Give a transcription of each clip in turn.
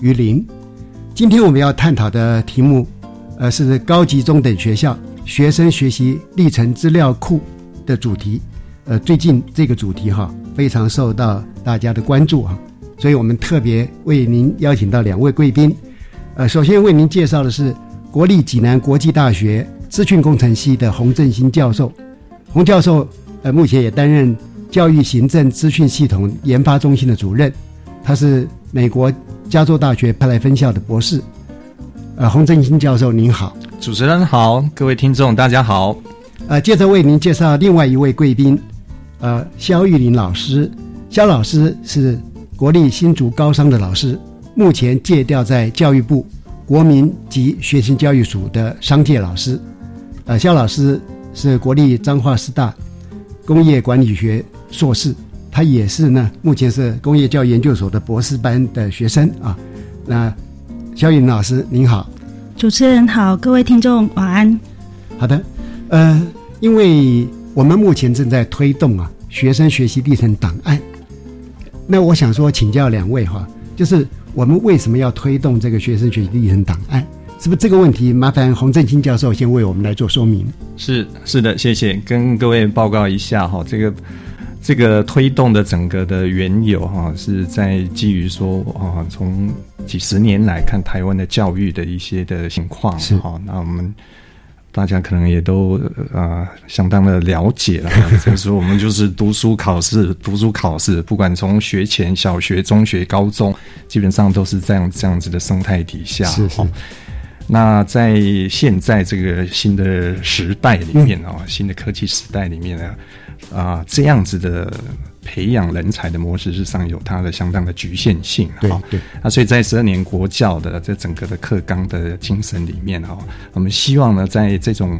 于林。今天我们要探讨的题目，呃，是高级中等学校学生学习历程资料库的主题。呃，最近这个主题哈非常受到大家的关注哈，所以我们特别为您邀请到两位贵宾。呃，首先为您介绍的是国立济南国际大学资讯工程系的洪振兴教授。洪教授呃目前也担任教育行政资讯系统研发中心的主任，他是美国加州大学派来分校的博士。呃，洪振兴教授您好，主持人好，各位听众大家好。呃，接着为您介绍另外一位贵宾。呃，肖玉林老师，肖老师是国立新竹高商的老师，目前借调在教育部国民及学前教育署的商界老师。呃，肖老师是国立彰化师大工业管理学硕士，他也是呢，目前是工业教育研究所的博士班的学生啊。那肖玉林老师您好，主持人好，各位听众晚安。好的，呃，因为。我们目前正在推动啊学生学习历程档案。那我想说，请教两位哈，就是我们为什么要推动这个学生学习历程档案？是不是这个问题？麻烦洪振清教授先为我们来做说明。是是的，谢谢，跟各位报告一下哈，这个这个推动的整个的缘由哈，是在基于说啊，从几十年来看台湾的教育的一些的情况是哈，那我们。大家可能也都啊相当的了解了，就是我们就是读书考试，读书考试，不管从学前、小学、中学、高中，基本上都是这样这样子的生态底下。是是。那在现在这个新的时代里面啊，新的科技时代里面呢，啊这样子的。培养人才的模式，事实上有它的相当的局限性哈。对，那所以在十二年国教的这整个的课纲的精神里面哈，我们希望呢，在这种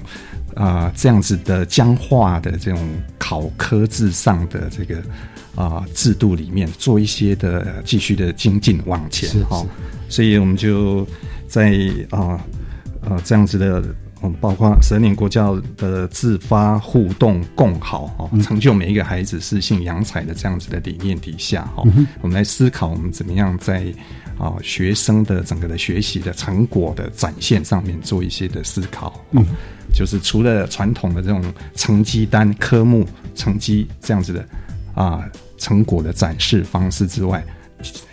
啊这样子的僵化的这种考科制上的这个啊制度里面，做一些的继续的精进往前哈。所以我们就在啊呃这样子的。嗯，包括十二年国教的自发互动共好哦，成就每一个孩子适性扬才的这样子的理念底下哈，我们来思考我们怎么样在啊学生的整个的学习的成果的展现上面做一些的思考。嗯，就是除了传统的这种成绩单科目成绩这样子的啊成果的展示方式之外，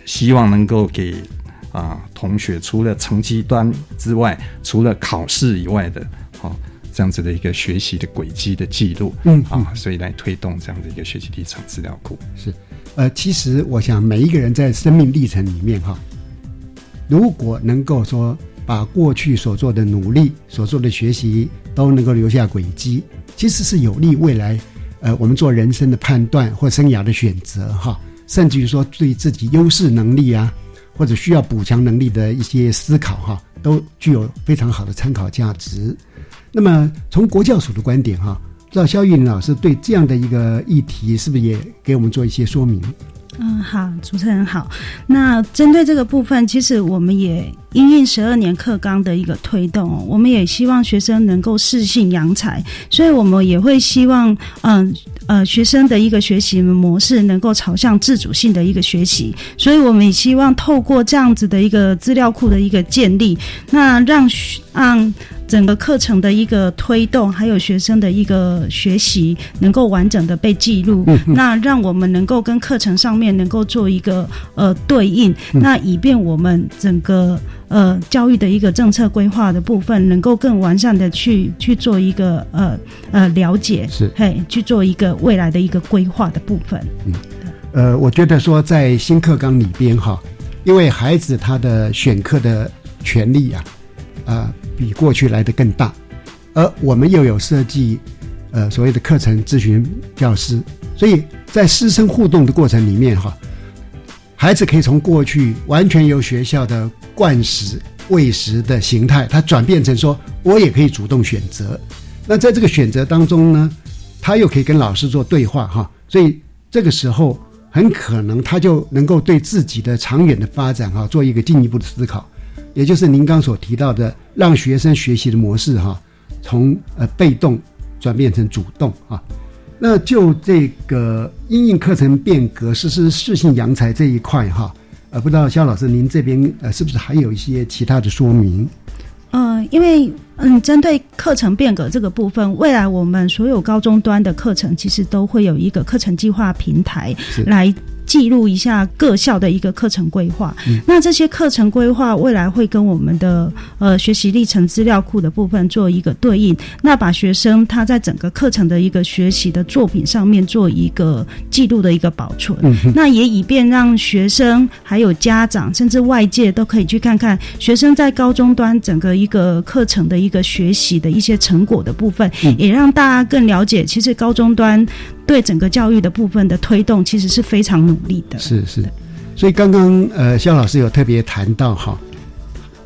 希望能够给。啊，同学除了成绩端之外，除了考试以外的，好这样子的一个学习的轨迹的记录，嗯啊，所以来推动这样的一个学习历程资料库。是，呃，其实我想每一个人在生命历程里面哈，如果能够说把过去所做的努力、所做的学习都能够留下轨迹，其实是有利未来，呃，我们做人生的判断或生涯的选择哈，甚至于说对自己优势能力啊。或者需要补强能力的一些思考，哈，都具有非常好的参考价值。那么从国教署的观点哈，不知道肖玉林老师对这样的一个议题，是不是也给我们做一些说明？嗯，好，主持人好。那针对这个部分，其实我们也因应十二年课纲的一个推动，我们也希望学生能够适性扬才，所以我们也会希望，嗯，呃学生的一个学习模式能够朝向自主性的一个学习，所以我们也希望透过这样子的一个资料库的一个建立，那让让。整个课程的一个推动，还有学生的一个学习，能够完整的被记录，那让我们能够跟课程上面能够做一个呃对应，那以便我们整个呃教育的一个政策规划的部分，能够更完善的去去做一个呃呃了解，是。嘿去做一个未来的一个规划的部分。嗯，呃，我觉得说在新课纲里边哈，因为孩子他的选课的权利啊，啊。比过去来的更大，而我们又有设计，呃，所谓的课程咨询教师，所以在师生互动的过程里面，哈，孩子可以从过去完全由学校的灌食喂食的形态，他转变成说我也可以主动选择。那在这个选择当中呢，他又可以跟老师做对话，哈，所以这个时候很可能他就能够对自己的长远的发展，哈，做一个进一步的思考。也就是您刚所提到的，让学生学习的模式哈，从呃被动转变成主动啊。那就这个应用课程变革实施适性扬才这一块哈，呃，不知道肖老师您这边呃是不是还有一些其他的说明？嗯，因为嗯，针对课程变革这个部分，未来我们所有高中端的课程其实都会有一个课程计划平台来。记录一下各校的一个课程规划，那这些课程规划未来会跟我们的呃学习历程资料库的部分做一个对应，那把学生他在整个课程的一个学习的作品上面做一个记录的一个保存，那也以便让学生还有家长甚至外界都可以去看看学生在高中端整个一个课程的一个学习的一些成果的部分，也让大家更了解其实高中端。对整个教育的部分的推动，其实是非常努力的。是是，所以刚刚呃，肖老师有特别谈到哈，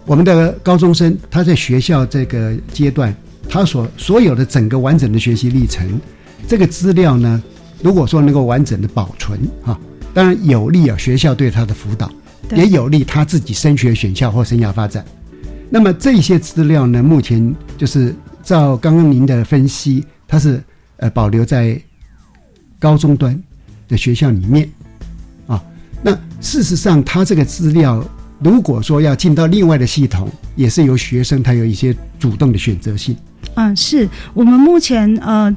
我们的高中生他在学校这个阶段，他所所有的整个完整的学习历程，这个资料呢，如果说能够完整的保存哈，当然有利啊学校对他的辅导，也有利他自己升学选校或生涯发展。那么这些资料呢，目前就是照刚刚您的分析，它是呃保留在。高中端的学校里面，啊，那事实上，他这个资料如果说要进到另外的系统，也是由学生他有一些主动的选择性。嗯，是我们目前呃。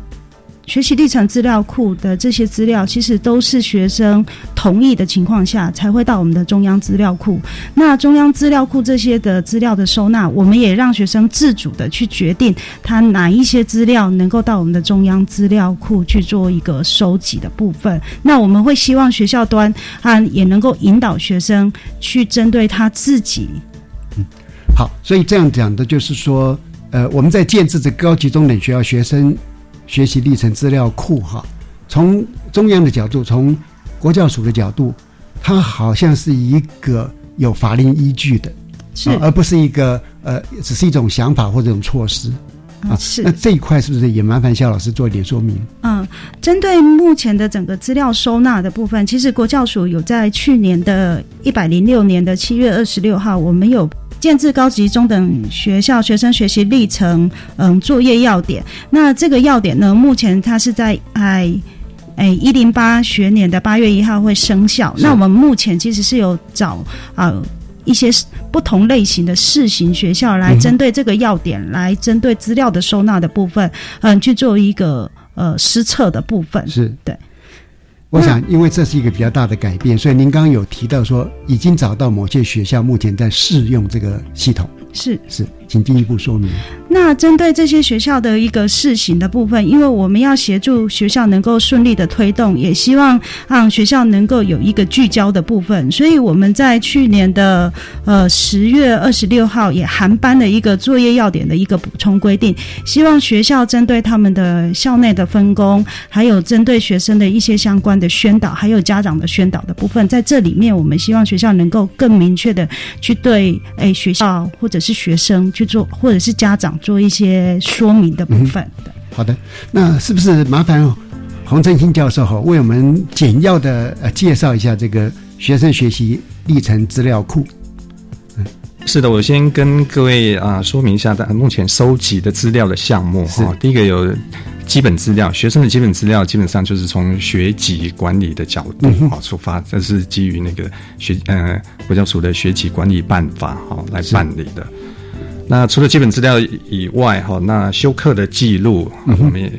学习历程资料库的这些资料，其实都是学生同意的情况下才会到我们的中央资料库。那中央资料库这些的资料的收纳，我们也让学生自主的去决定，他哪一些资料能够到我们的中央资料库去做一个收集的部分。那我们会希望学校端啊，也能够引导学生去针对他自己。嗯，好，所以这样讲的就是说，呃，我们在建制这高级中等学校学生。学习历程资料库哈，从中央的角度，从国教署的角度，它好像是一个有法令依据的，是而不是一个呃，只是一种想法或者一种措施啊。是那这一块是不是也麻烦肖老师做一点说明？嗯，针对目前的整个资料收纳的部分，其实国教署有在去年的一百零六年的七月二十六号，我们有。建制高级中等学校学生学习历程，嗯，作业要点。那这个要点呢，目前它是在哎哎一零八学年的八月一号会生效。那我们目前其实是有找啊一些不同类型的试行学校来针对这个要点，来针对资料的收纳的部分，嗯，去做一个呃施测的部分。是对。我想，因为这是一个比较大的改变，所以您刚刚有提到说，已经找到某些学校目前在试用这个系统。是是，请进一步说明。那针对这些学校的一个试行的部分，因为我们要协助学校能够顺利的推动，也希望让学校能够有一个聚焦的部分，所以我们在去年的呃十月二十六号也含班的一个作业要点的一个补充规定，希望学校针对他们的校内的分工，还有针对学生的一些相关的宣导，还有家长的宣导的部分，在这里面，我们希望学校能够更明确的去对诶学校或者。是学生去做，或者是家长做一些说明的部分的。好的，那是不是麻烦洪振兴教授哈，为我们简要的呃介绍一下这个学生学习历程资料库？是的，我先跟各位啊说明一下，的目前收集的资料的项目哈。第一个有基本资料，学生的基本资料基本上就是从学籍管理的角度哈出发，这是基于那个学呃国教署的学籍管理办法哈来办理的。那除了基本资料以外哈，那修课的记录我们也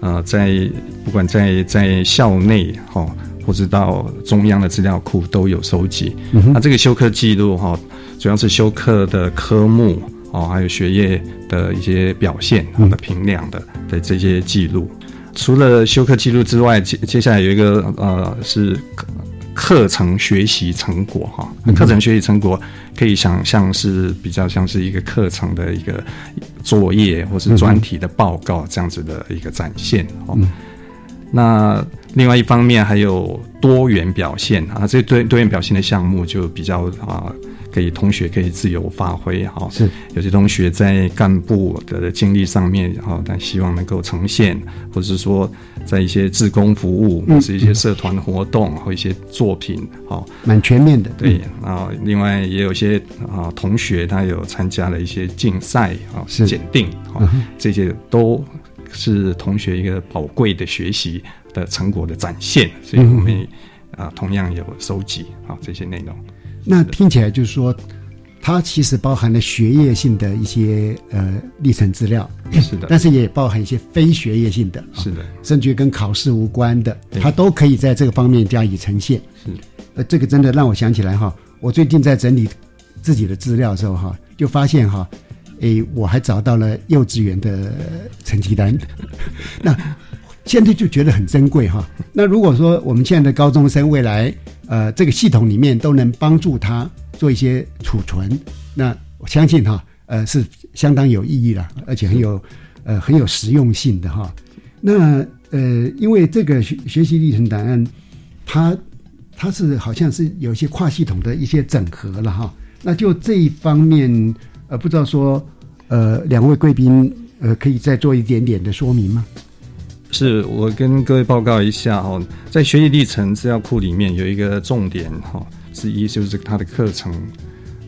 呃在不管在在校内哈，或者到中央的资料库都有收集。那这个修课记录哈。主要是修课的科目哦，还有学业的一些表现的评量的的这些记录。除了修课记录之外，接接下来有一个呃是课程学习成果哈。课程学习成果可以想象是比较像是一个课程的一个作业或是专题的报告这样子的一个展现哦。那另外一方面还有多元表现啊，这多多元表现的项目就比较啊。可以同学可以自由发挥哈，是。有些同学在干部的经历上面哈，但希望能够呈现，或者是说在一些志工服务，或是一些社团活动或一些作品，哈，蛮全面的。对，然后另外也有些啊同学他有参加了一些竞赛啊，是。检定，啊，这些都是同学一个宝贵的学习的成果的展现，所以我们啊同样有收集啊这些内容。那听起来就是说，它其实包含了学业性的一些呃历程资料，是的，但是也包含一些非学业性的，是的，甚至于跟考试无关的，它都可以在这个方面加以呈现。是，呃，这个真的让我想起来哈，我最近在整理自己的资料的时候哈，就发现哈，诶，我还找到了幼稚园的成绩单，那现在就觉得很珍贵哈。那如果说我们现在的高中生未来，呃，这个系统里面都能帮助他做一些储存，那我相信哈，呃，是相当有意义的，而且很有呃很有实用性的哈。那呃，因为这个学学习历程档案，它它是好像是有一些跨系统的一些整合了哈。那就这一方面，呃，不知道说呃两位贵宾呃可以再做一点点的说明吗？是我跟各位报告一下哈，在学习历程资料库里面有一个重点哈之一，就是它的课程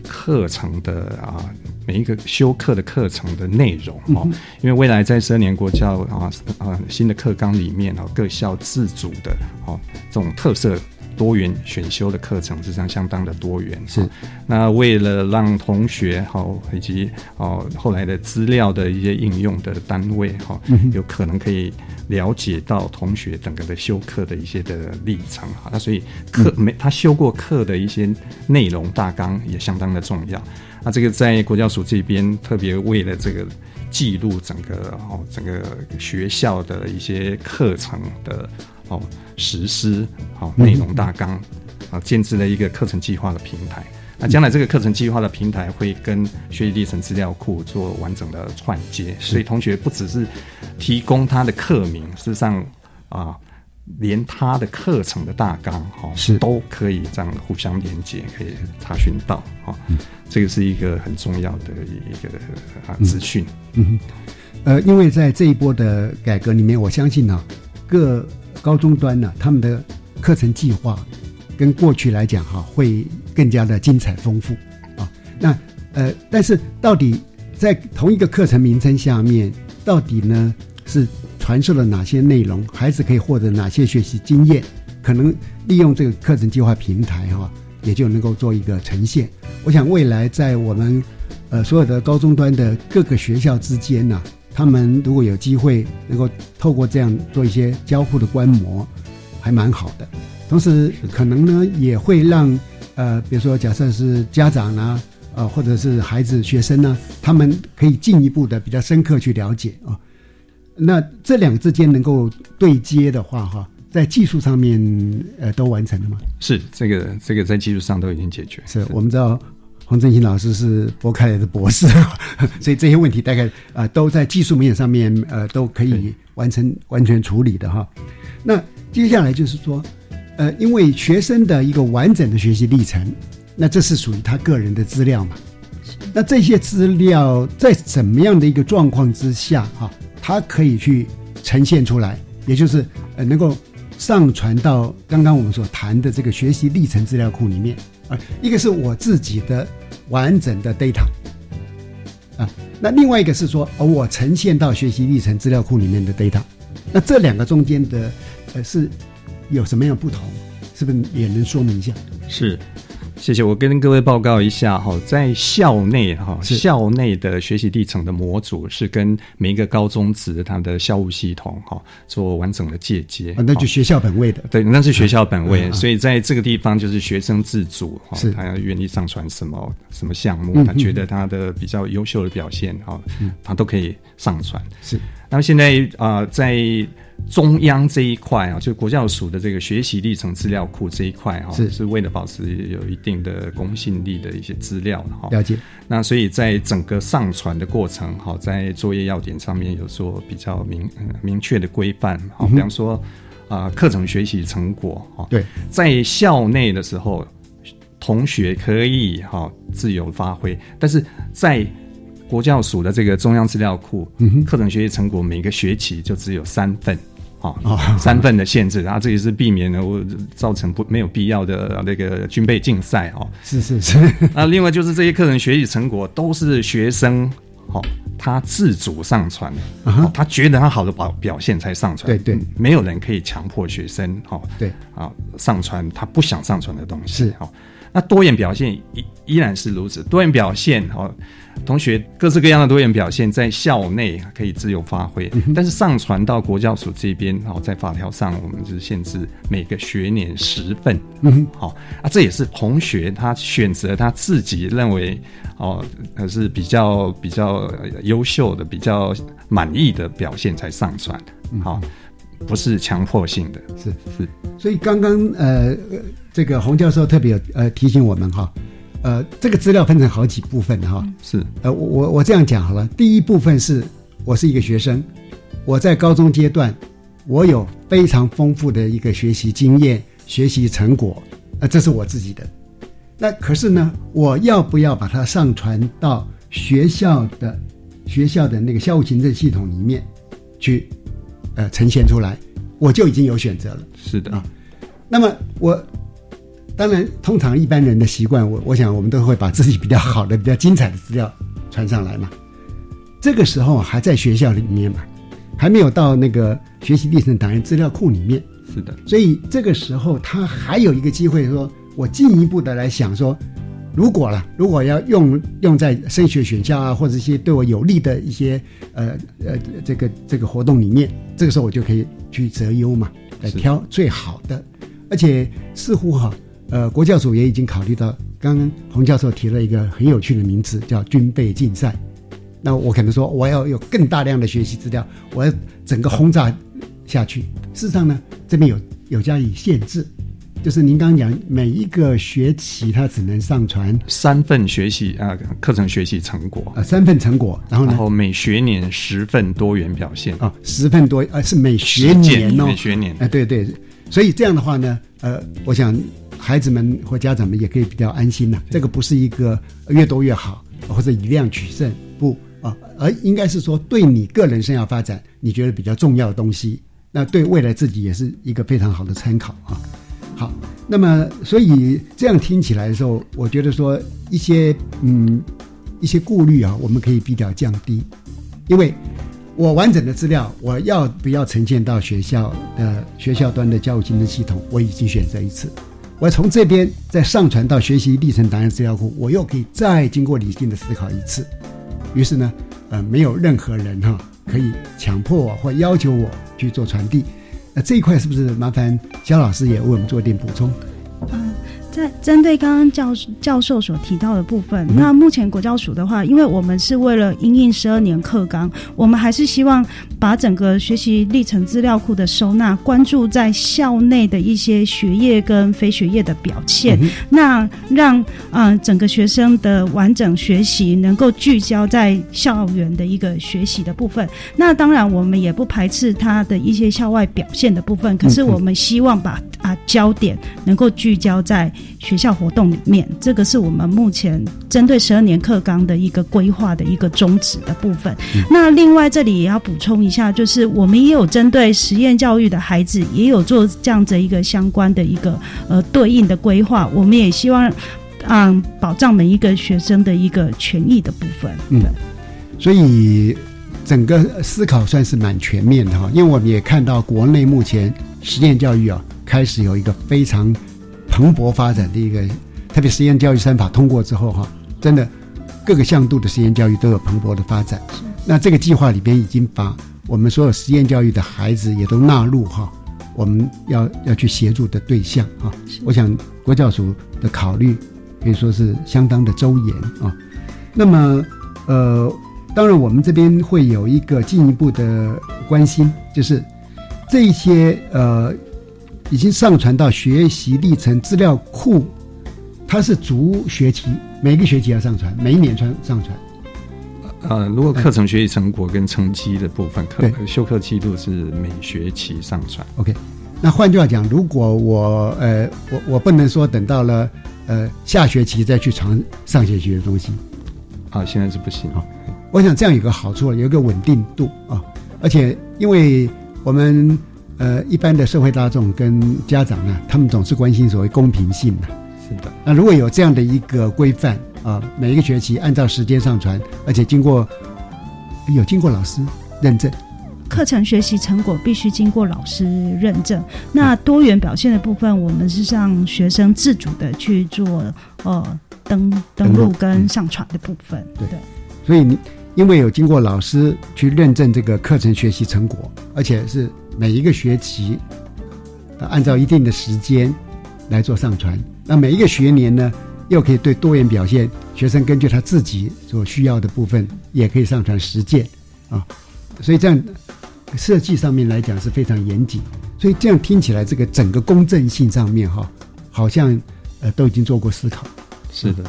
课程的啊每一个修课的课程的内容哈，因为未来在十二年国教啊啊新的课纲里面啊各校自主的哦这种特色。多元选修的课程实际上相当的多元，是。那为了让同学好以及哦后来的资料的一些应用的单位哈，有可能可以了解到同学整个的修课的一些的历程哈。那所以课没他修过课的一些内容大纲也相当的重要。那这个在国教署这边特别为了这个记录整个哦整个学校的一些课程的。哦，实施好内容大纲啊，建制了一个课程计划的平台。那将来这个课程计划的平台会跟学习历程资料库做完整的串接，所以同学不只是提供他的课名，事实上啊，连他的课程的大纲哈是都可以这样互相连接，可以查询到哈。这个是一个很重要的一个啊资讯。嗯，呃，因为在这一波的改革里面，我相信呢各。高中端呢，他们的课程计划跟过去来讲哈，会更加的精彩丰富啊。那呃，但是到底在同一个课程名称下面，到底呢是传授了哪些内容，孩子可以获得哪些学习经验？可能利用这个课程计划平台哈，也就能够做一个呈现。我想未来在我们呃所有的高中端的各个学校之间呢。他们如果有机会能够透过这样做一些交互的观摩，还蛮好的。同时，可能呢也会让呃，比如说假设是家长呢，呃，或者是孩子、学生呢，他们可以进一步的比较深刻去了解啊。那这两个之间能够对接的话，哈，在技术上面呃都完成了吗？是，这个这个在技术上都已经解决。是我们知道。黄振兴老师是博开来的博士，所以这些问题大概啊都在技术面上面呃都可以完成完全处理的哈。那接下来就是说，呃，因为学生的一个完整的学习历程，那这是属于他个人的资料嘛？那这些资料在怎么样的一个状况之下哈，它可以去呈现出来，也就是呃能够上传到刚刚我们所谈的这个学习历程资料库里面啊。一个是我自己的完整的 data 啊，那另外一个是说，哦，我呈现到学习历程资料库里面的 data。那这两个中间的呃是有什么样不同？是不是也能说明一下？是，谢谢。我跟各位报告一下哈，在校内哈，校内的学习历程的模组是跟每一个高中职它的校务系统哈做完整的借接。啊，那就学校本位的，对，那是学校本位。所以在这个地方就是学生自主哈，他要愿意上传什么什么项目，他觉得他的比较优秀的表现哈，他都可以上传。是。那么现在啊，在中央这一块啊，就国教署的这个学习历程资料库这一块哈，是是为了保持有一定的公信力的一些资料哈。了解。那所以在整个上传的过程哈，在作业要点上面有做比较明明确的规范哈，比方说啊，课程学习成果哈，对，在校内的时候，同学可以哈自由发挥，但是在国教署的这个中央资料库，课程学习成果每个学期就只有三份，啊，三份的限制，然后这也是避免了我造成不没有必要的那个军备竞赛，哦，是是是。那 另外就是这些课程学习成果都是学生，好，他自主上传，他觉得他好的表表现才上传，对对，没有人可以强迫学生，哈，对，啊，上传他不想上传的东西，是。好。那多元表现依依然是如此，多元表现哦，同学各式各样的多元表现在校内可以自由发挥，但是上传到国教署这边哦，在法条上我们是限制每个学年十份，嗯，好啊，这也是同学他选择他自己认为哦是比较比较优秀的、比较满意的表现才上传，好，不是强迫性的，是是，所以刚刚呃。这个洪教授特别呃提醒我们哈，呃，这个资料分成好几部分哈，是呃我我我这样讲好了，第一部分是我是一个学生，我在高中阶段，我有非常丰富的一个学习经验、学习成果，啊，这是我自己的。那可是呢，我要不要把它上传到学校的学校的那个校务行政系统里面去，呃，呈现出来，我就已经有选择了。是的啊，那么我。当然，通常一般人的习惯，我我想我们都会把自己比较好的、比较精彩的资料传上来嘛。这个时候还在学校里面嘛，还没有到那个学习历程档案资料库里面。是的，所以这个时候他还有一个机会，说我进一步的来想说，如果了，如果要用用在升学选校啊，或者一些对我有利的一些呃呃这个这个活动里面，这个时候我就可以去择优嘛，来挑最好的，而且似乎哈。呃，国教署也已经考虑到，刚刚洪教授提了一个很有趣的名词，叫军备竞赛。那我可能说，我要有更大量的学习资料，我要整个轰炸下去。事实上呢，这边有有加以限制，就是您刚刚讲，每一个学期它只能上传三份学习啊课程学习成果啊三份成果，然后然后每学年十份多元表现啊十份多呃是每学年哦每学年哎对对，所以这样的话呢，呃，我想。孩子们或家长们也可以比较安心呐。这个不是一个越多越好，或者以量取胜，不啊，而应该是说对你个人生涯发展，你觉得比较重要的东西，那对未来自己也是一个非常好的参考啊。好，那么所以这样听起来的时候，我觉得说一些嗯一些顾虑啊，我们可以比较降低，因为我完整的资料我要不要呈现到学校的学校端的教育行政系统，我已经选择一次。我从这边再上传到学习历程档案资料库，我又可以再经过理性的思考一次。于是呢，呃，没有任何人哈可以强迫我或要求我去做传递。那这一块是不是麻烦肖老师也为我们做一点补充？在针对刚刚教教授所提到的部分，那目前国教署的话，因为我们是为了应应十二年课纲，我们还是希望把整个学习历程资料库的收纳关注在校内的一些学业跟非学业的表现，那让嗯整个学生的完整学习能够聚焦在校园的一个学习的部分。那当然，我们也不排斥他的一些校外表现的部分，可是我们希望把啊焦点能够聚焦在。学校活动里面，这个是我们目前针对十二年课纲的一个规划的一个宗旨的部分。那另外这里也要补充一下，就是我们也有针对实验教育的孩子，也有做这样子一个相关的一个呃对应的规划。我们也希望嗯保障每一个学生的一个权益的部分。嗯，所以整个思考算是蛮全面的哈，因为我们也看到国内目前实验教育啊开始有一个非常。蓬勃发展的一个，特别实验教育三法通过之后，哈，真的各个向度的实验教育都有蓬勃的发展。那这个计划里边已经把我们所有实验教育的孩子也都纳入哈，我们要要去协助的对象哈。我想国教署的考虑可以说是相当的周延啊。那么呃，当然我们这边会有一个进一步的关心，就是这一些呃。已经上传到学习历程资料库，它是逐学期，每个学期要上传，每一年传上传。呃，如果课程学习成果跟成绩的部分，课修课记录是每学期上传。OK，那换句话讲，如果我呃我我不能说等到了呃下学期再去传上学期的东西，啊，现在是不行啊。我想这样有个好处，有一个稳定度啊，而且因为我们。呃，一般的社会大众跟家长呢，他们总是关心所谓公平性嘛。是的。那如果有这样的一个规范啊，每一个学期按照时间上传，而且经过有经过老师认证，课程学习成果必须经过老师认证。那多元表现的部分，我们是让学生自主的去做呃登登录跟上传的部分。对。所以你因为有经过老师去认证这个课程学习成果，而且是。每一个学期，按照一定的时间来做上传。那每一个学年呢，又可以对多元表现学生根据他自己所需要的部分，也可以上传实践啊。所以这样设计上面来讲是非常严谨。所以这样听起来，这个整个公正性上面哈，好像呃都已经做过思考。是的。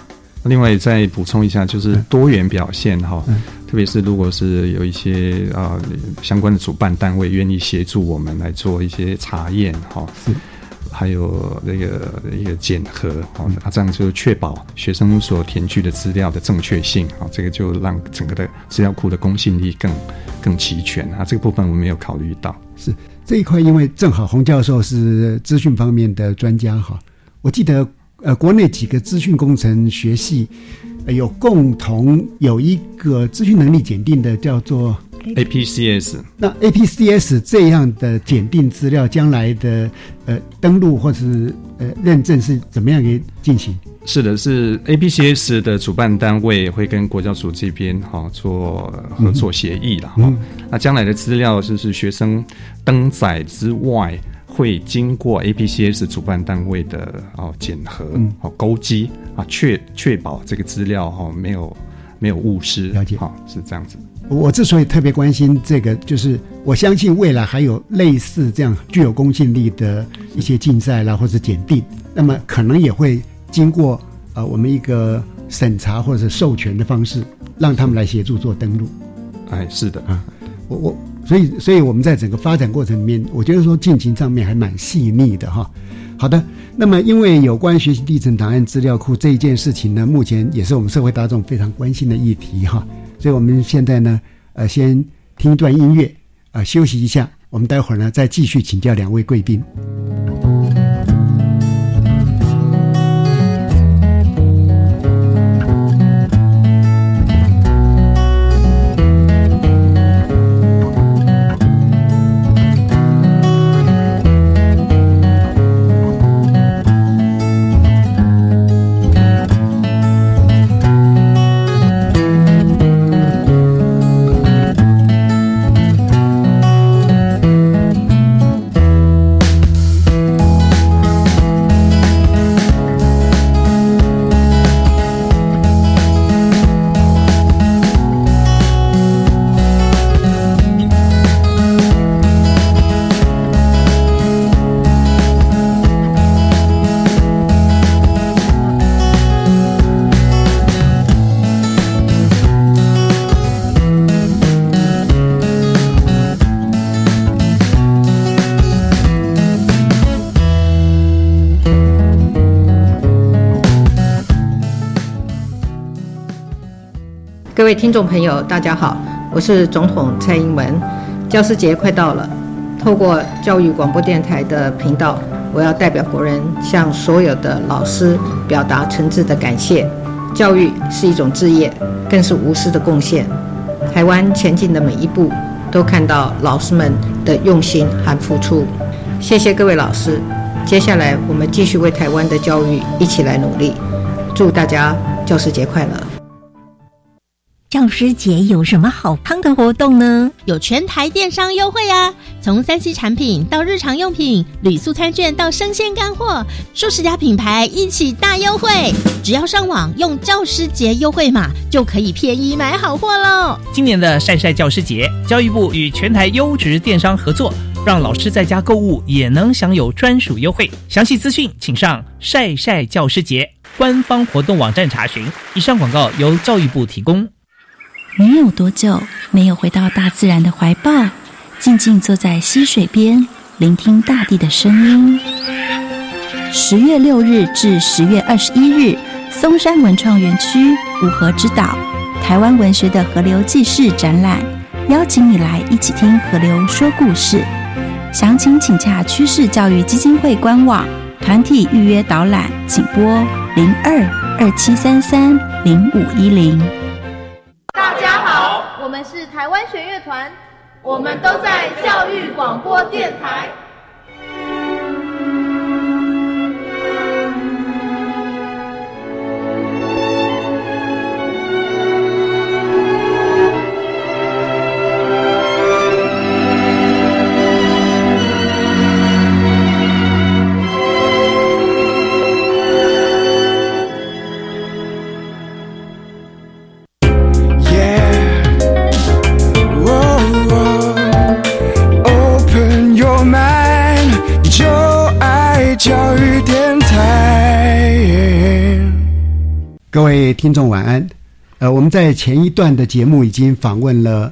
另外再补充一下，就是多元表现哈，特别是如果是有一些啊相关的主办单位愿意协助我们来做一些查验哈，还有那个一个检核啊，这样就确保学生所填具的资料的正确性啊，这个就让整个的资料库的公信力更更齐全啊。这个部分我们没有考虑到。是这一块，因为正好洪教授是资讯方面的专家哈，我记得。呃，国内几个资讯工程学系有共同有一个资讯能力检定的，叫做 APCS。那 APCS 这样的检定资料，将来的呃登录或是呃认证是怎么样给进行？是的，是 APCS 的主办单位会跟国教署这边哈做合作协议了哈。那将来的资料就是学生登载之外。会经过 APCS 主办单位的哦检核、哦勾稽啊，确确保这个资料哈没有没有误失。了解，哈是这样子。我之所以特别关心这个，就是我相信未来还有类似这样具有公信力的一些竞赛啦，或者检定，那么可能也会经过呃我们一个审查或者授权的方式，让他们来协助做登录。哎，是的啊，我我。所以，所以我们在整个发展过程里面，我觉得说进行上面还蛮细腻的哈。好的，那么因为有关学习历程档案资料库这一件事情呢，目前也是我们社会大众非常关心的议题哈。所以我们现在呢，呃，先听一段音乐，呃，休息一下，我们待会儿呢再继续请教两位贵宾。各位听众朋友，大家好，我是总统蔡英文。教师节快到了，透过教育广播电台的频道，我要代表国人向所有的老师表达诚挚的感谢。教育是一种志业，更是无私的贡献。台湾前进的每一步，都看到老师们的用心和付出。谢谢各位老师。接下来，我们继续为台湾的教育一起来努力。祝大家教师节快乐！教师节有什么好康的活动呢？有全台电商优惠啊！从三 C 产品到日常用品、旅宿餐券到生鲜干货，数十家品牌一起大优惠。只要上网用教师节优惠码，就可以便宜买好货喽！今年的晒晒教师节，教育部与全台优质电商合作，让老师在家购物也能享有专属优惠。详细资讯请上晒晒教师节官方活动网站查询。以上广告由教育部提供。你有多久没有回到大自然的怀抱，静静坐在溪水边，聆听大地的声音？十月六日至十月二十一日，松山文创园区五河之岛台湾文学的河流记事展览，邀请你来一起听河流说故事。详情请洽趋势教育基金会官网，团体预约导览，请拨零二二七三三零五一零。台湾弦乐团，我们都在教育广播电台。各位听众晚安。呃，我们在前一段的节目已经访问了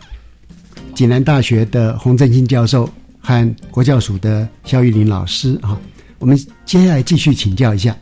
济南大学的洪振兴教授和国教署的肖玉林老师啊。我们接下来继续请教一下，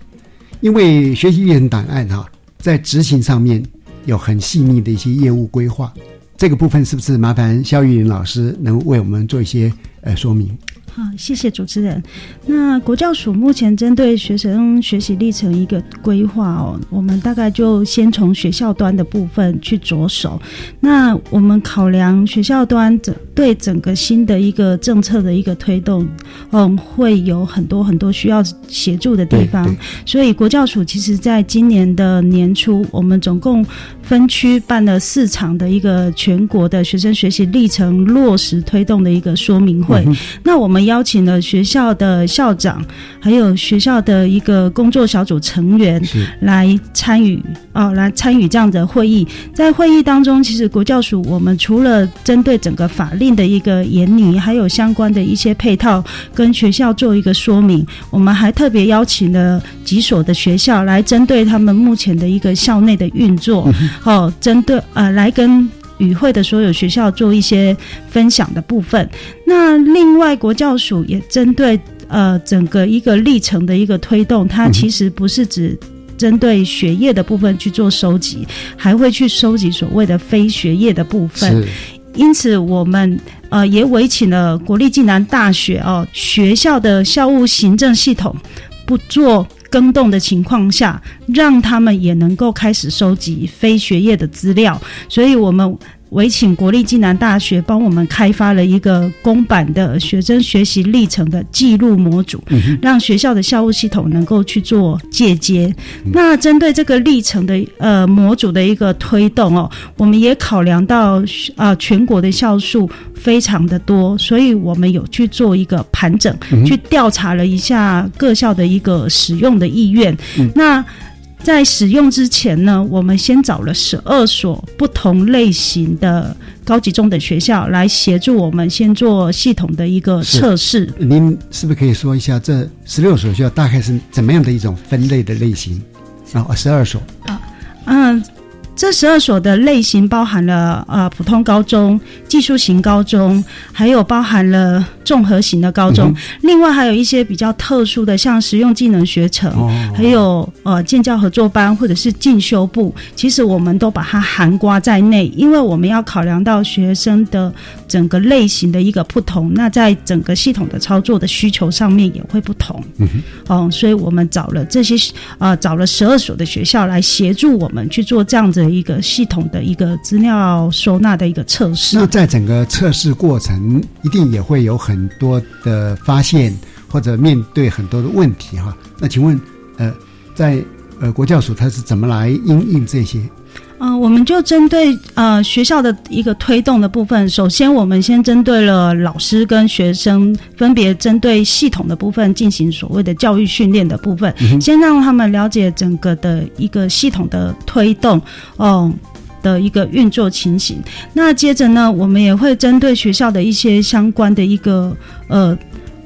因为学习历程档案哈，在执行上面有很细腻的一些业务规划，这个部分是不是麻烦肖玉林老师能为我们做一些呃说明？好，谢谢主持人。那国教署目前针对学生学习历程一个规划哦，我们大概就先从学校端的部分去着手。那我们考量学校端整对整个新的一个政策的一个推动，嗯，会有很多很多需要协助的地方。所以国教署其实在今年的年初，我们总共分区办了四场的一个全国的学生学习历程落实推动的一个说明会。那我们邀请了学校的校长，还有学校的一个工作小组成员来参与哦，来参与这样的会议。在会议当中，其实国教署我们除了针对整个法令的一个研拟，还有相关的一些配套跟学校做一个说明，我们还特别邀请了几所的学校来针对他们目前的一个校内的运作，哦，针对呃来跟。与会的所有学校做一些分享的部分。那另外，国教署也针对呃整个一个历程的一个推动，它其实不是只针对学业的部分去做收集，还会去收集所谓的非学业的部分。因此，我们呃也委请了国立暨南大学哦学校的校务行政系统不做更动的情况下，让他们也能够开始收集非学业的资料。所以，我们。委请国立暨南大学帮我们开发了一个公版的学生学习历程的记录模组，让学校的校务系统能够去做借接。那针对这个历程的呃模组的一个推动哦，我们也考量到啊全国的校数非常的多，所以我们有去做一个盘整，去调查了一下各校的一个使用的意愿。那在使用之前呢，我们先找了十二所不同类型的高级中等学校来协助我们先做系统的一个测试。您是不是可以说一下这十六所学校大概是怎么样的一种分类的类型？啊，十二所啊，嗯，这十二所的类型包含了呃普通高中、技术型高中，还有包含了综合型的高中，另外还有一些比较特殊的，像实用技能学程，还有呃建教合作班或者是进修部，其实我们都把它含刮在内，因为我们要考量到学生的整个类型的一个不同，那在整个系统的操作的需求上面也会不同。嗯哦，所以我们找了这些呃找了十二所的学校来协助我们去做这样子。的一个系统的一个资料收纳的一个测试。那在整个测试过程，一定也会有很多的发现，或者面对很多的问题哈。那请问，呃，在呃国教署它是怎么来应应这些？嗯，我们就针对呃学校的一个推动的部分，首先我们先针对了老师跟学生，分别针对系统的部分进行所谓的教育训练的部分，先让他们了解整个的一个系统的推动，哦的一个运作情形。那接着呢，我们也会针对学校的一些相关的一个呃。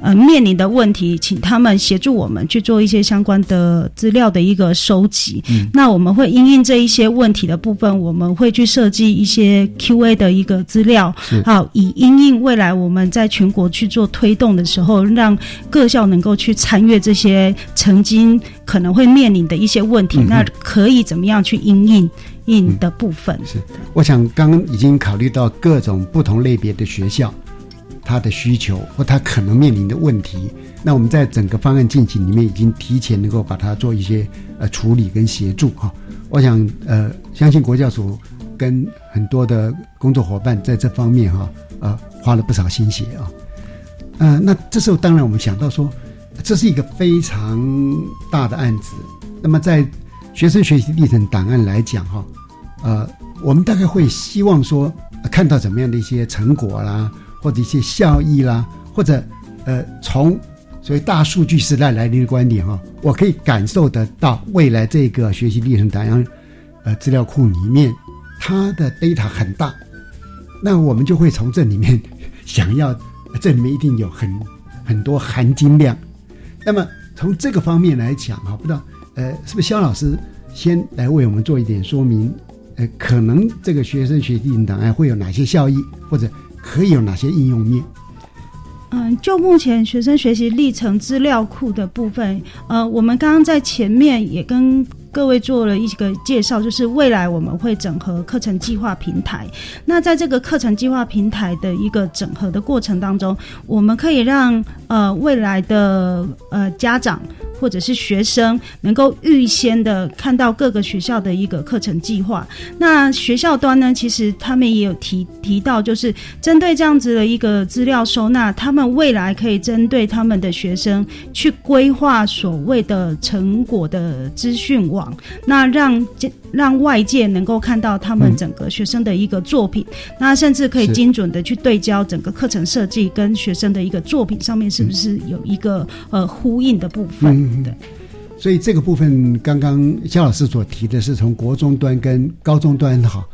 呃，面临的问题，请他们协助我们去做一些相关的资料的一个收集。嗯，那我们会因应这一些问题的部分，我们会去设计一些 Q&A 的一个资料，好，以因应未来我们在全国去做推动的时候，让各校能够去参与这些曾经可能会面临的一些问题，那可以怎么样去因应应的部分？是，我想刚刚已经考虑到各种不同类别的学校。他的需求或他可能面临的问题，那我们在整个方案进行里面已经提前能够把它做一些呃处理跟协助哈。我想呃，相信国教署跟很多的工作伙伴在这方面哈呃花了不少心血啊。呃，那这时候当然我们想到说，这是一个非常大的案子。那么在学生学习历程档案来讲哈，呃，我们大概会希望说看到怎么样的一些成果啦。或者一些效益啦，或者呃，从所谓大数据时代来临的观点哈，我可以感受得到未来这个学习历程档案呃资料库里面，它的 data 很大，那我们就会从这里面想要，这里面一定有很很多含金量。那么从这个方面来讲哈，不知道呃是不是肖老师先来为我们做一点说明？呃，可能这个学生学习历档案会有哪些效益，或者？可以有哪些应用面？嗯，就目前学生学习历程资料库的部分，呃，我们刚刚在前面也跟各位做了一个介绍，就是未来我们会整合课程计划平台。那在这个课程计划平台的一个整合的过程当中，我们可以让呃未来的呃家长。或者是学生能够预先的看到各个学校的一个课程计划。那学校端呢，其实他们也有提提到，就是针对这样子的一个资料收纳，他们未来可以针对他们的学生去规划所谓的成果的资讯，那让让外界能够看到他们整个学生的一个作品，那甚至可以精准的去对焦整个课程设计跟学生的一个作品上面是不是有一个呃呼应的部分。嗯对，所以这个部分刚刚肖老师所提的是从国中端跟高中端哈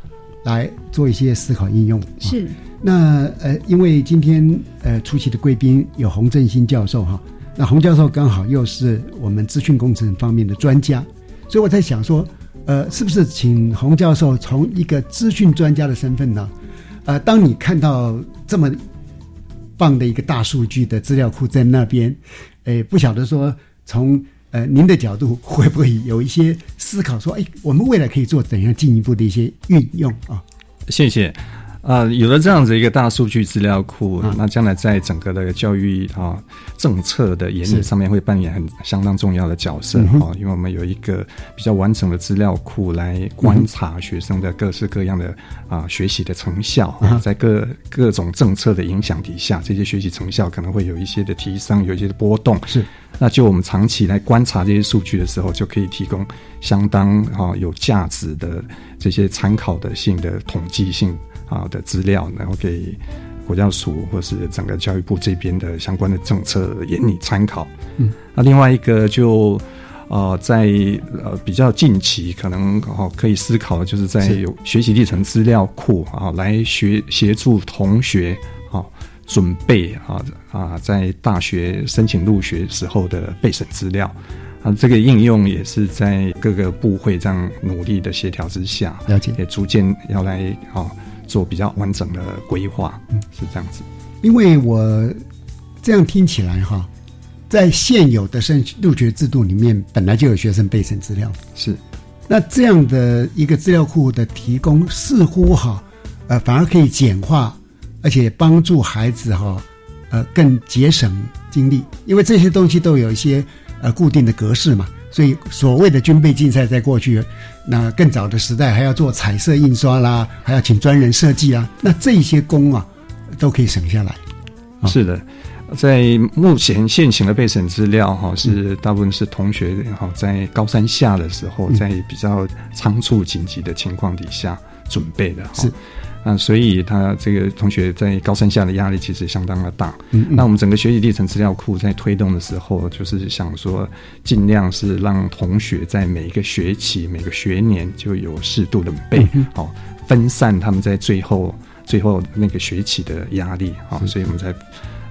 来做一些思考应用。是，那呃，因为今天呃出席的贵宾有洪振兴教授哈，那洪教授刚好又是我们资讯工程方面的专家，所以我在想说，呃，是不是请洪教授从一个资讯专家的身份呢？呃，当你看到这么棒的一个大数据的资料库在那边，诶，不晓得说。从呃您的角度，会不会有一些思考？说，哎，我们未来可以做怎样进一步的一些运用啊？谢谢。啊，有了这样子一个大数据资料库，那将来在整个的教育啊政策的研拟上面会扮演很相当重要的角色啊，因为我们有一个比较完整的资料库来观察学生的各式各样的啊学习的成效，在各各种政策的影响底下，这些学习成效可能会有一些的提升，有一些的波动。是，那就我们长期来观察这些数据的时候，就可以提供相当啊有价值的这些参考的性的统计性。啊的资料，然后给国教署或是整个教育部这边的相关的政策引你参考。嗯，那另外一个就呃在呃比较近期可能哦可以思考的就是在有学习历程资料库啊来学协助同学啊准备啊啊在大学申请入学时候的备审资料。啊，这个应用也是在各个部会这样努力的协调之下，了解，也逐渐要来啊做比较完整的规划，嗯，是这样子。因为我这样听起来哈，在现有的升入学制度里面，本来就有学生备审资料，是。那这样的一个资料库的提供，似乎哈，呃，反而可以简化，而且帮助孩子哈，呃，更节省精力，因为这些东西都有一些呃固定的格式嘛。所以所谓的军备竞赛，在过去那更早的时代，还要做彩色印刷啦，还要请专人设计啊，那这些工啊，都可以省下来。是的。在目前现行的备审资料哈，是大部分是同学哈在高三下的时候，在比较仓促紧急的情况底下准备的是啊，所以他这个同学在高三下的压力其实相当的大。那我们整个学习历程资料库在推动的时候，就是想说尽量是让同学在每一个学期、每个学年就有适度的背，好分散他们在最后最后那个学期的压力啊，所以我们在。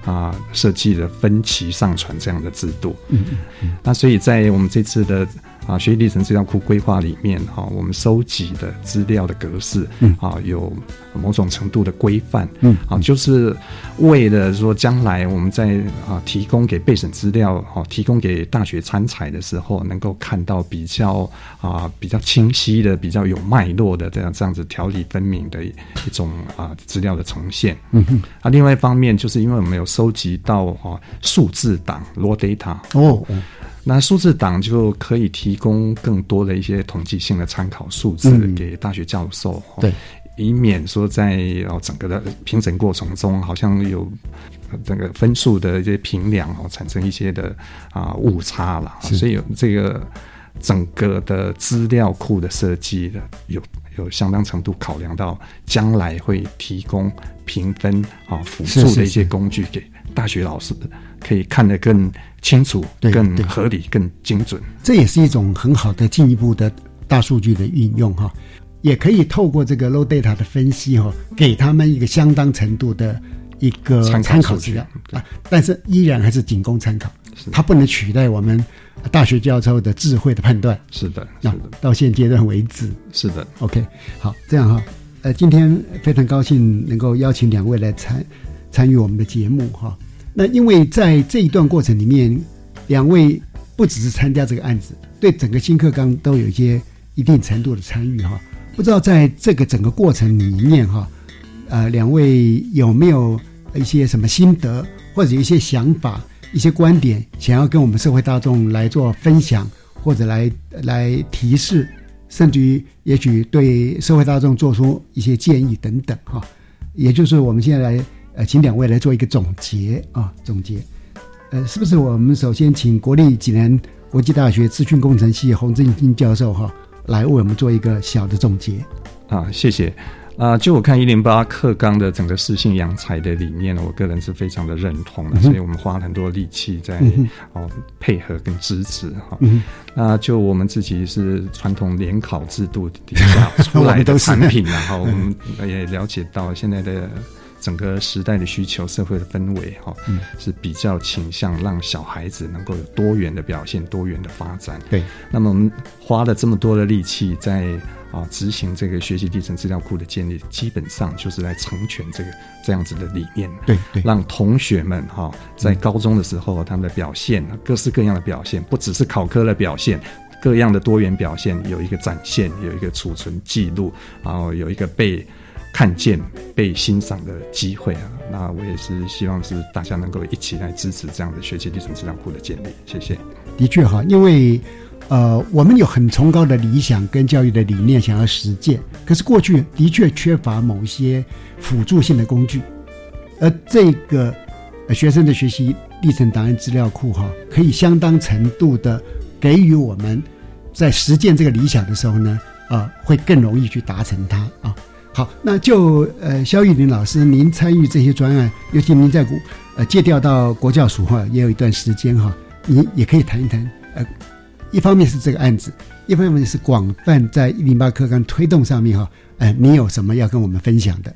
啊，设计了分期上传这样的制度。嗯嗯，那所以在我们这次的。啊，学习历程资料库规划里面哈，我们收集的资料的格式，嗯，啊，有某种程度的规范，嗯，啊，就是为了说将来我们在啊提供给备审资料，哈，提供给大学参采的时候，能够看到比较啊比较清晰的、比较有脉络的这样这样子条理分明的一种啊资料的呈现。嗯哼，啊，另外一方面，就是因为我们有收集到哈数字档 （raw data） 哦。那数字档就可以提供更多的一些统计性的参考数字给大学教授，对，以免说在哦整个的评审过程中，好像有这个分数的一些评量哦产生一些的啊误差了，所以这个整个的资料库的设计的有有相当程度考量到将来会提供评分啊辅助的一些工具给大学老师的。可以看得更清楚、更合理、更精准，这也是一种很好的进一步的大数据的运用哈。也可以透过这个 low data 的分析哈，给他们一个相当程度的一个参考资料啊。但是依然还是仅供参考，它不能取代我们大学教授的智慧的判断。是的，是的，到现阶段为止，是的。OK，好，这样哈，呃，今天非常高兴能够邀请两位来参参与我们的节目哈。那因为在这一段过程里面，两位不只是参加这个案子，对整个新课纲都有一些一定程度的参与哈。不知道在这个整个过程里面哈，呃，两位有没有一些什么心得，或者一些想法、一些观点，想要跟我们社会大众来做分享，或者来来提示，甚至于也许对社会大众做出一些建议等等哈。也就是我们现在来。呃，请两位来做一个总结啊，总结。呃，是不是我们首先请国立济南国际大学资讯工程系洪振兴教授哈，来为我们做一个小的总结。啊，谢谢。啊，就我看一零八课纲的整个四性扬才的理念，我个人是非常的认同的，所以我们花了很多力气在哦配合跟支持哈。那就我们自己是传统联考制度底下 出来的产品，然后 我们也了解到现在的。整个时代的需求，社会的氛围，哈，是比较倾向让小孩子能够有多元的表现、多元的发展。对，那么我们花了这么多的力气在啊执行这个学习历程资料库的建立，基本上就是来成全这个这样子的理念。对，让同学们哈在高中的时候他们的表现，各式各样的表现，不只是考科的表现，各样的多元表现有一个展现，有一个储存记录，然后有一个被。看见被欣赏的机会啊，那我也是希望是大家能够一起来支持这样的学习历程资料库的建立。谢谢。的确哈，因为呃，我们有很崇高的理想跟教育的理念想要实践，可是过去的确缺乏某些辅助性的工具，而这个学生的学习历程档案资料库哈，可以相当程度的给予我们在实践这个理想的时候呢，啊，会更容易去达成它啊。好，那就呃，肖玉林老师，您参与这些专案，尤其您在呃借调到国教署哈，也有一段时间哈，您也可以谈一谈。呃，一方面是这个案子，一方面是广泛在一零八课纲推动上面哈，哎，你有什么要跟我们分享的？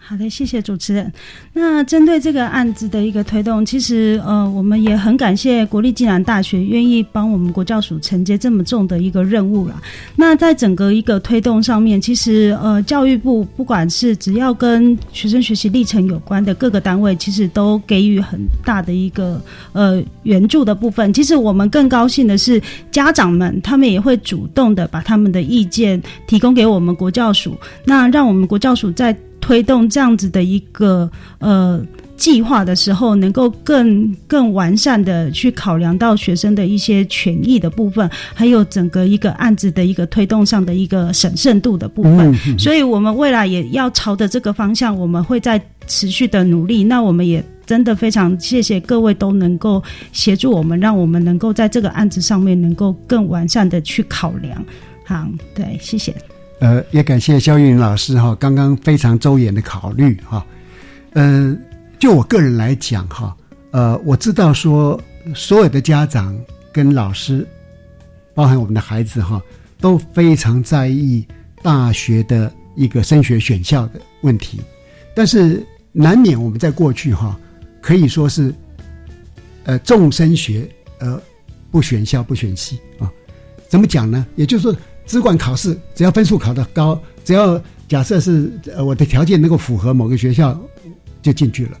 好的，谢谢主持人。那针对这个案子的一个推动，其实呃，我们也很感谢国立暨南大学愿意帮我们国教署承接这么重的一个任务啦。那在整个一个推动上面，其实呃，教育部不管是只要跟学生学习历程有关的各个单位，其实都给予很大的一个呃援助的部分。其实我们更高兴的是，家长们他们也会主动的把他们的意见提供给我们国教署，那让我们国教署在推动这样子的一个呃计划的时候，能够更更完善的去考量到学生的一些权益的部分，还有整个一个案子的一个推动上的一个审慎度的部分。所以，我们未来也要朝着这个方向，我们会在持续的努力。那我们也真的非常谢谢各位都能够协助我们，让我们能够在这个案子上面能够更完善的去考量。好，对，谢谢。呃，也感谢肖玉林老师哈，刚刚非常周延的考虑哈。呃，就我个人来讲哈，呃，我知道说所有的家长跟老师，包含我们的孩子哈，都非常在意大学的一个升学选校的问题，但是难免我们在过去哈，可以说是呃重升学而不选校不选系啊。怎么讲呢？也就是说。只管考试，只要分数考得高，只要假设是呃我的条件能够符合某个学校，就进去了。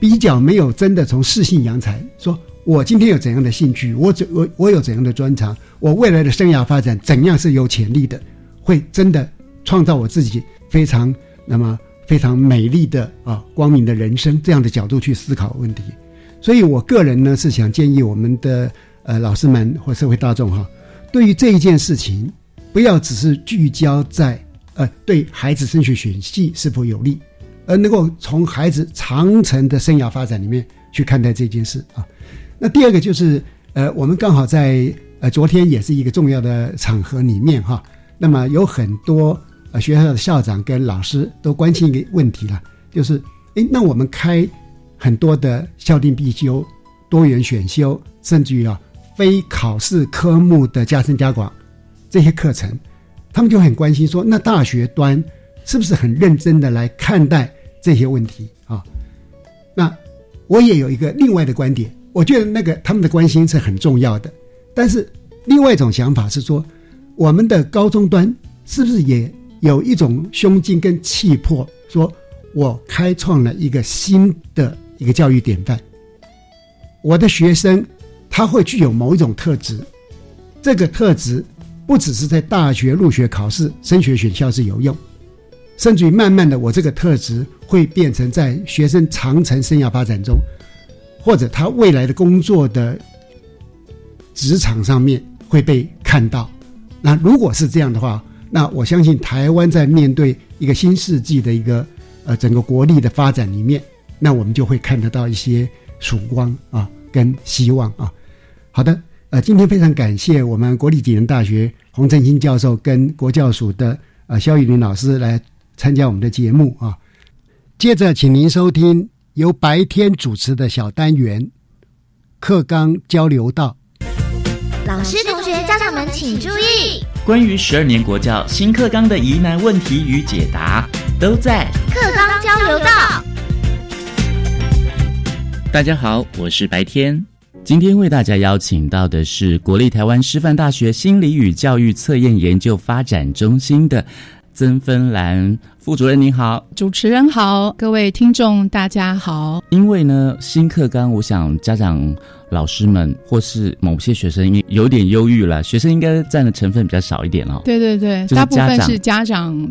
比较没有真的从适性扬才，说我今天有怎样的兴趣，我怎我我有怎样的专长，我未来的生涯发展怎样是有潜力的，会真的创造我自己非常那么非常美丽的啊光明的人生这样的角度去思考问题。所以我个人呢是想建议我们的呃老师们或社会大众哈，对于这一件事情。不要只是聚焦在呃对孩子升学选系是否有利，而能够从孩子长程的生涯发展里面去看待这件事啊。那第二个就是呃我们刚好在呃昨天也是一个重要的场合里面哈，那么有很多呃学校的校长跟老师都关心一个问题了，就是诶那我们开很多的校定必修、多元选修，甚至于啊非考试科目的加深加广。这些课程，他们就很关心说：那大学端是不是很认真的来看待这些问题啊？那我也有一个另外的观点，我觉得那个他们的关心是很重要的。但是另外一种想法是说，我们的高中端是不是也有一种胸襟跟气魄，说我开创了一个新的一个教育典范，我的学生他会具有某一种特质，这个特质。不只是在大学入学考试升学选校是有用，甚至于慢慢的，我这个特质会变成在学生长程生涯发展中，或者他未来的工作的职场上面会被看到。那如果是这样的话，那我相信台湾在面对一个新世纪的一个呃整个国力的发展里面，那我们就会看得到一些曙光啊，跟希望啊。好的。呃，今天非常感谢我们国立暨南大学洪振兴教授跟国教署的呃肖玉林老师来参加我们的节目啊。接着，请您收听由白天主持的小单元课纲交流道。老师、同学、家长们请注意，关于十二年国教新课纲的疑难问题与解答，都在课纲交流道。大家好，我是白天。今天为大家邀请到的是国立台湾师范大学心理与教育测验研究发展中心的曾芬兰副主任，您好，主持人好，各位听众大家好。因为呢，新课纲，我想家长、老师们或是某些学生有点忧郁了，学生应该占的成分比较少一点哦。对对对，大部分是家长。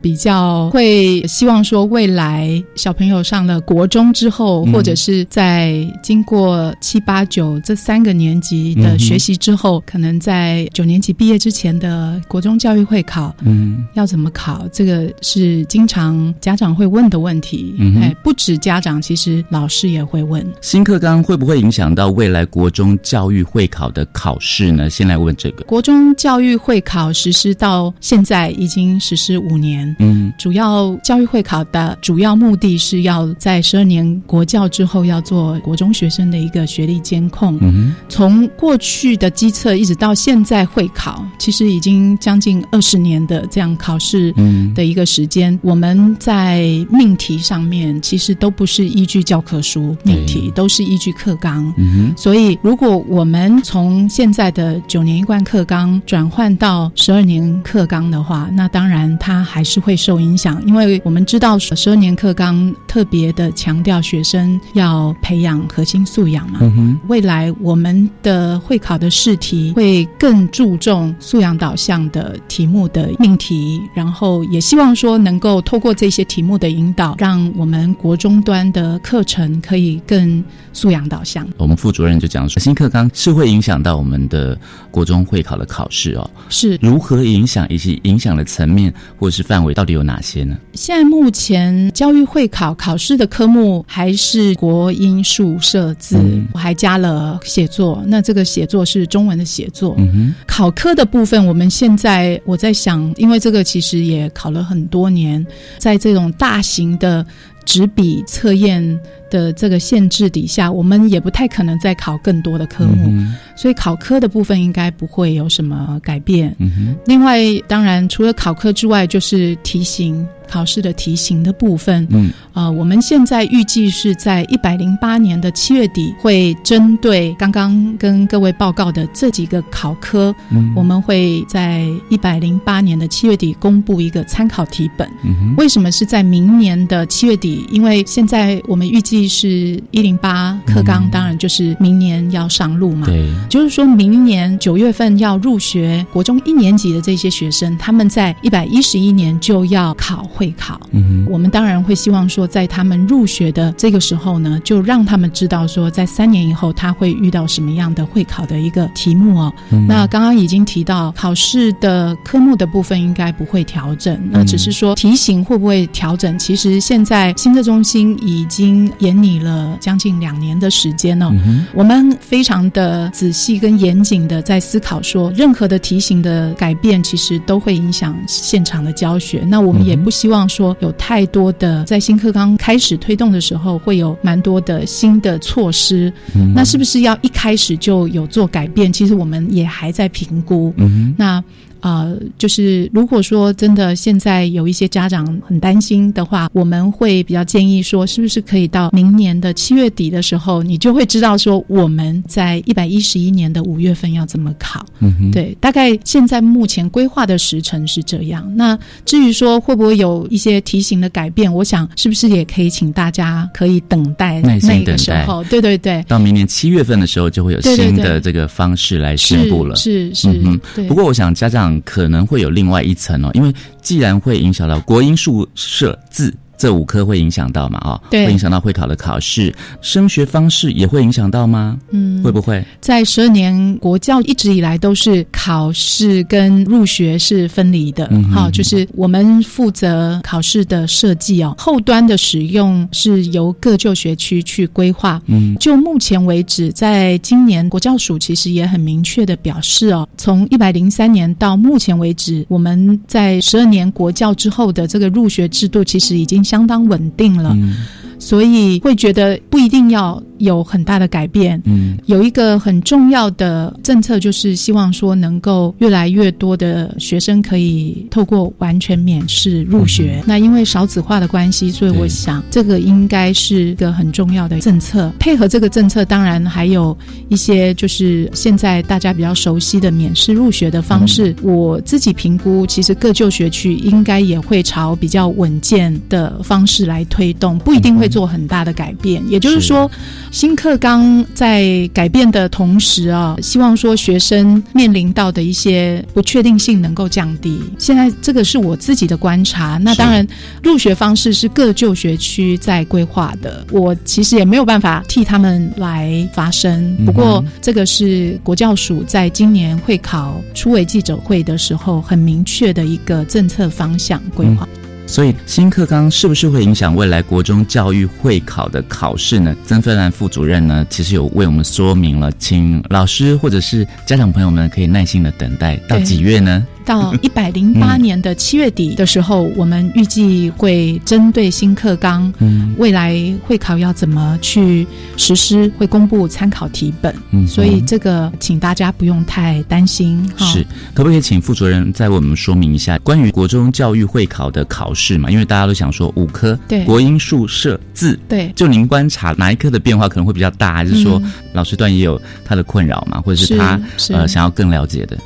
比较会希望说，未来小朋友上了国中之后，或者是在经过七八九这三个年级的学习之后，可能在九年级毕业之前的国中教育会考，嗯，要怎么考？这个是经常家长会问的问题。哎，不止家长，其实老师也会问。新课纲会不会影响到未来国中教育会考的考试呢？先来问这个。国中教育会考实施到现在已经实施五年。年。嗯，主要教育会考的主要目的是要在十二年国教之后要做国中学生的一个学历监控。嗯，从过去的基测一直到现在会考，其实已经将近二十年的这样考试的一个时间。我们在命题上面其实都不是依据教科书命题，都是依据课纲。嗯，所以如果我们从现在的九年一贯课纲转换到十二年课纲的话，那当然它还是会受影响，因为我们知道十二年课纲特别的强调学生要培养核心素养嘛。嗯未来我们的会考的试题会更注重素养导向的题目的命题，然后也希望说能够透过这些题目的引导，让我们国中端的课程可以更素养导向。我们副主任就讲说，新课纲是会影响到我们的国中会考的考试哦。是如何影响，以及影响的层面或是范围到底有哪些呢？现在目前教育会考考试的科目还是国英数设字，我还加了写作。那这个写作是中文的写作。嗯哼，考科的部分，我们现在我在想，因为这个其实也考了很多年，在这种大型的纸笔测验的这个限制底下，我们也不太可能再考更多的科目，嗯所以考科的部分应该不会有什么改变。嗯，另外，当然除了考科之外，就是题型考试的题型的部分。嗯，呃，我们现在预计是在一百零八年的七月底，会针对刚刚跟各位报告的这几个考科，嗯我们会在一百零八年的七月底公布一个参考题本。为什么是在明年的七月底？因为现在我们预计是一零八课纲，当然就是明年要上路嘛。对，就是说明年九月份要入学国中一年级的这些学生，他们在一百一十一年就要考会考。嗯我们当然会希望说，在他们入学的这个时候呢，就让他们知道说，在三年以后他会遇到什么样的会考的一个题目哦。嗯那刚刚已经提到考试的科目的部分应该不会调整，那只是说题型会不会调整？其实现在新的中心已经研拟了将近两年的时间哦。嗯我们非常的仔细跟严谨的在思考说，任何的题型的改变，其实都会影响现场的教学。那我们也不希望说有太多的在新课纲开始推动的时候，会有蛮多的新的措施。嗯那是不是要一开始就有做改变？其实我们也还在评估。嗯那呃，就是如果说真的现在有一些家长很担心的话，我们会比较建议说，是不是可以到明年的七月底的时候，你就会知道说我们在一百一十一年的五月份要怎么考。嗯哼，对，大概现在目前规划的时程是这样。那至于说会不会有一些题型的改变，我想是不是也可以请大家可以等待耐心那个等待时候。对对对。到明年七月份的时候，就会有新的这个方式来宣布了。是是是嗯对不过我想家长可能会有另外一层哦，因为既然会影响到国音数设置。这五科会影响到嘛？哦，对会影响到会考的考试，升学方式也会影响到吗？嗯会不会？在十二年国教一直以来都是考试跟入学是分离的，嗯好、就是我们负责考试的设计哦，后端的使用是由各就学区去规划。嗯，就目前为止，在今年国教署其实也很明确的表示哦，从一百零三年到目前为止，我们在十二年国教之后的这个入学制度其实已经相当稳定了。嗯所以会觉得不一定要有很大的改变。嗯，有一个很重要的政策，就是希望说能够越来越多的学生可以透过完全免试入学。那因为少子化的关系，所以我想这个应该是一个很重要的政策。配合这个政策，当然还有一些就是现在大家比较熟悉的免试入学的方式。我自己评估，其实各就学区应该也会朝比较稳健的方式来推动，不一定会做很大的改变。也就是说，新课纲在改变的同时啊，希望说学生面临到的一些不确定性能够降低。现在这个是我自己的观察。那当然，入学方式是各就学区在规划的，我其实也没有办法替他们来发声。不过，这个是国教署在今年会考初委记者会的时候很明确的一个政策方向规划。所以新课纲是不是会影响未来国中教育会考的考试呢？曾芬兰副主任呢，其实有为我们说明了，请老师或者是家长朋友们可以耐心的等待到几月呢？到一百零八年的七月底的时候，我们预计会针对新课纲，嗯，未来会考要怎么去实施，会公布参考题本。嗯所以这个请大家不用太担心。哈是，可不可以请副主任再为我们说明一下关于国中教育会考的考试嘛？因为大家都想说五科，对国英数社字，对就您观察哪一科的变化可能会比较大，还是说嗯老师段也有他的困扰嘛，或者是是他是呃想要更了解的？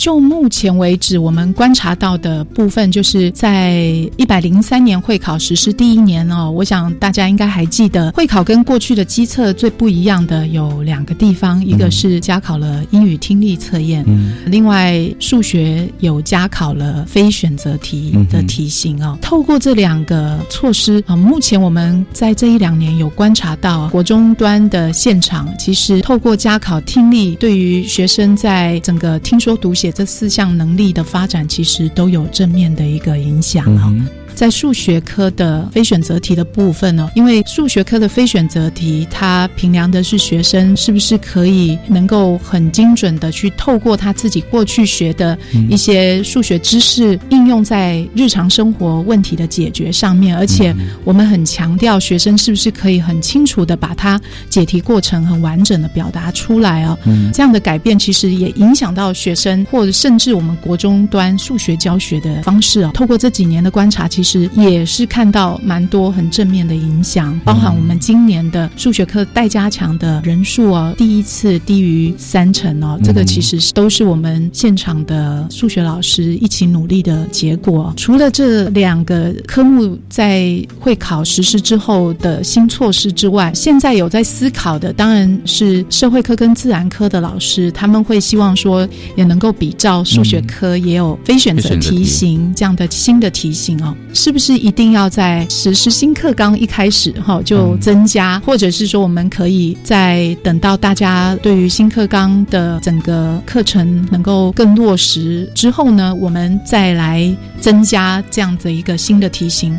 就目前为止，我们观察到的部分，就是在一百零三年会考实施第一年哦，我想大家应该还记得，会考跟过去的机测最不一样的有两个地方，一个是加考了英语听力测验，嗯。另外数学有加考了非选择题的题型哦。透过这两个措施啊，目前我们在这一两年有观察到国中端的现场，其实透过加考听力，对于学生在整个听说读写这四项能力的发展，其实都有正面的一个影响哦。在数学科的非选择题的部分呢，因为数学科的非选择题，它评量的是学生是不是可以能够很精准的去透过他自己过去学的一些数学知识，应用在日常生活问题的解决上面，而且我们很强调学生是不是可以很清楚的把它解题过程很完整的表达出来哦。嗯这样的改变其实也影响到学生，或者甚至我们国中端数学教学的方式哦。透过这几年的观察，其实也是看到蛮多很正面的影响，包含我们今年的数学课待加强的人数哦，第一次低于三成哦，这个其实是都是我们现场的数学老师一起努力的结果。除了这两个科目在会考实施之后的新措施之外，现在有在思考的当然是社会科跟自然科的老师，他们会希望说也能够比照数学科也有非选择题型这样的新的题型哦，是不是一定要在实施新课纲一开始哈就增加，或者是说我们可以在等到大家对于新课纲的整个课程能够更落实之后呢，我们再来增加这样的一个新的题型，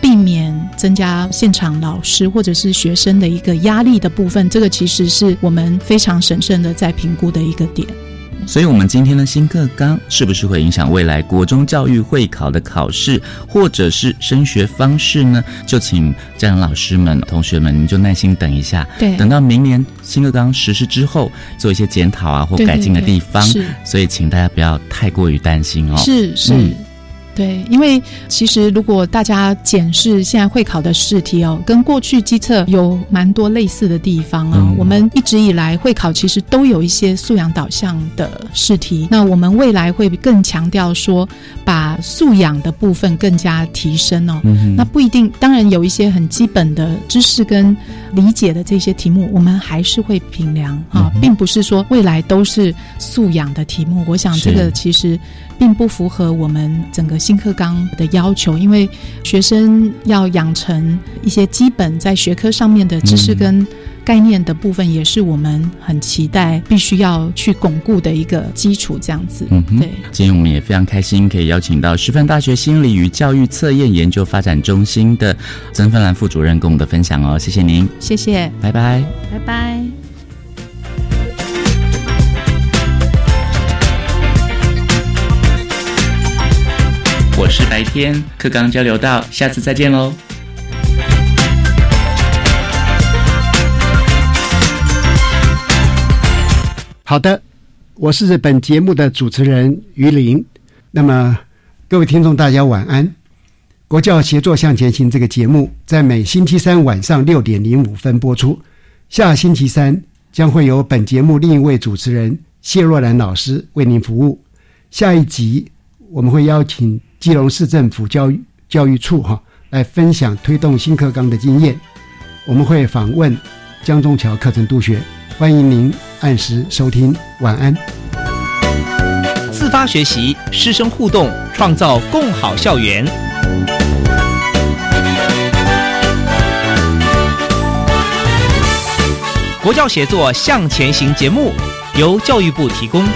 避免增加现场老师或者是学生的一个压力的部分，这个其实是我们非常审慎的在评估的一个点。所以，我们今天的新课纲是不是会影响未来国中教育会考的考试，或者是升学方式呢？就请家长老师们、同学们，你们就耐心等一下，对等到明年新课纲实施之后，做一些检讨啊或改进的地方。所以，请大家不要太过于担心哦。是是。嗯对，因为其实如果大家检视现在会考的试题哦，跟过去机测有蛮多类似的地方啊、嗯我们一直以来会考其实都有一些素养导向的试题，那我们未来会更强调说把素养的部分更加提升哦。嗯那不一定，当然有一些很基本的知识跟理解的这些题目，我们还是会评量啊，嗯并不是说未来都是素养的题目。我想这个其实并不符合我们整个新课纲的要求，因为学生要养成一些基本在学科上面的知识嗯跟概念的部分，也是我们很期待必须要去巩固的一个基础。这样子，嗯哼对。今天我们也非常开心，可以邀请到师范大学心理与教育测验研究发展中心的曾芬兰副主任跟我们的分享哦，谢谢您，谢谢，拜拜。拜拜。我是白天课刚交流道，下次再见喽。好的，我是本节目的主持人于林。那么，各位听众，大家晚安。国教协作向前行这个节目在每星期三晚上六点零五分播出。下星期三将会由本节目另一位主持人谢若兰老师为您服务。下一集我们会邀请基隆市政府教育教育处哈来分享推动新课纲的经验。我们会访问江中桥课程督学，欢迎您按时收听。晚安。自发学习，师生互动，创造共好校园。国教协作向前行节目由教育部提供。